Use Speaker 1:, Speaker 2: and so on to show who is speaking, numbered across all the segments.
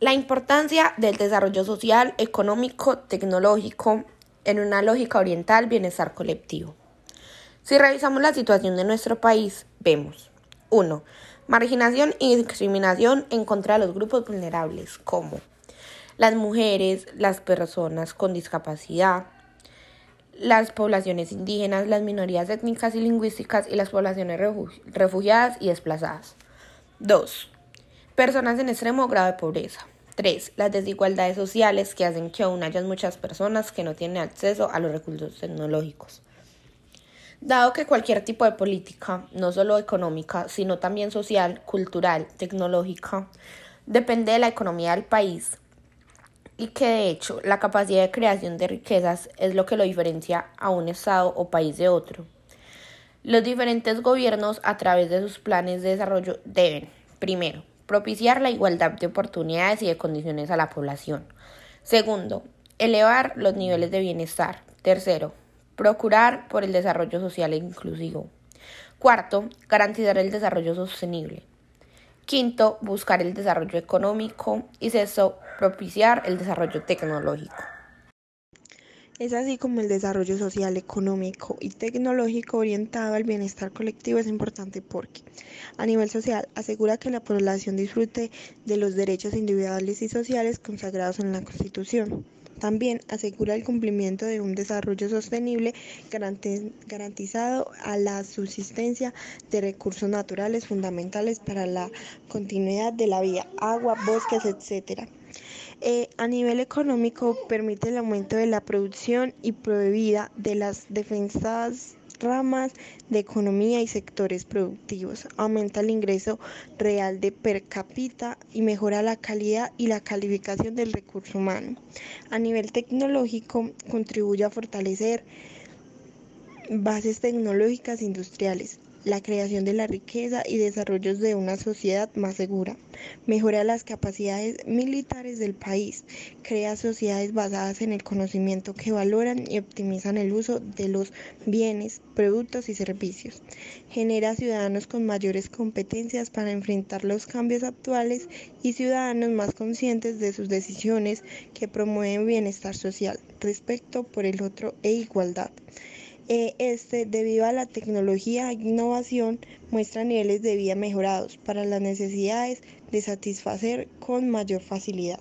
Speaker 1: La importancia del desarrollo social, económico, tecnológico en una lógica oriental bienestar colectivo. Si revisamos la situación de nuestro país, vemos 1. Marginación y discriminación en contra de los grupos vulnerables, como las mujeres, las personas con discapacidad, las poblaciones indígenas, las minorías étnicas y lingüísticas y las poblaciones refugiadas y desplazadas. 2 Personas en extremo grado de pobreza. 3. Las desigualdades sociales que hacen que aún haya muchas personas que no tienen acceso a los recursos tecnológicos. Dado que cualquier tipo de política, no solo económica, sino también social, cultural, tecnológica, depende de la economía del país y que de hecho la capacidad de creación de riquezas es lo que lo diferencia a un Estado o país de otro. Los diferentes gobiernos a través de sus planes de desarrollo deben, primero, propiciar la igualdad de oportunidades y de condiciones a la población. Segundo, elevar los niveles de bienestar. Tercero, procurar por el desarrollo social e inclusivo. Cuarto, garantizar el desarrollo sostenible. Quinto, buscar el desarrollo económico. Y sexto, propiciar el desarrollo tecnológico.
Speaker 2: Es así como el desarrollo social, económico y tecnológico orientado al bienestar colectivo es importante porque, a nivel social, asegura que la población disfrute de los derechos individuales y sociales consagrados en la Constitución. También asegura el cumplimiento de un desarrollo sostenible garantizado a la subsistencia de recursos naturales fundamentales para la continuidad de la vida, agua, bosques, etc. Eh, a nivel económico, permite el aumento de la producción y prohibida de las defensas ramas de economía y sectores productivos, aumenta el ingreso real de per cápita y mejora la calidad y la calificación del recurso humano. A nivel tecnológico, contribuye a fortalecer bases tecnológicas industriales, la creación de la riqueza y desarrollos de una sociedad más segura, mejora las capacidades militares del país, crea sociedades basadas en el conocimiento que valoran y optimizan el uso de los bienes, productos y servicios, genera ciudadanos con mayores competencias para enfrentar los cambios actuales y ciudadanos más conscientes de sus decisiones que promueven bienestar social, respeto por el otro e igualdad. Eh, este, debido a la tecnología e innovación, muestra niveles de vida mejorados para las necesidades de satisfacer con mayor facilidad.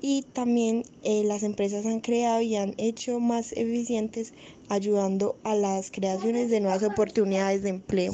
Speaker 2: Y también eh, las empresas han creado y han hecho más eficientes ayudando a las creaciones de nuevas oportunidades de empleo.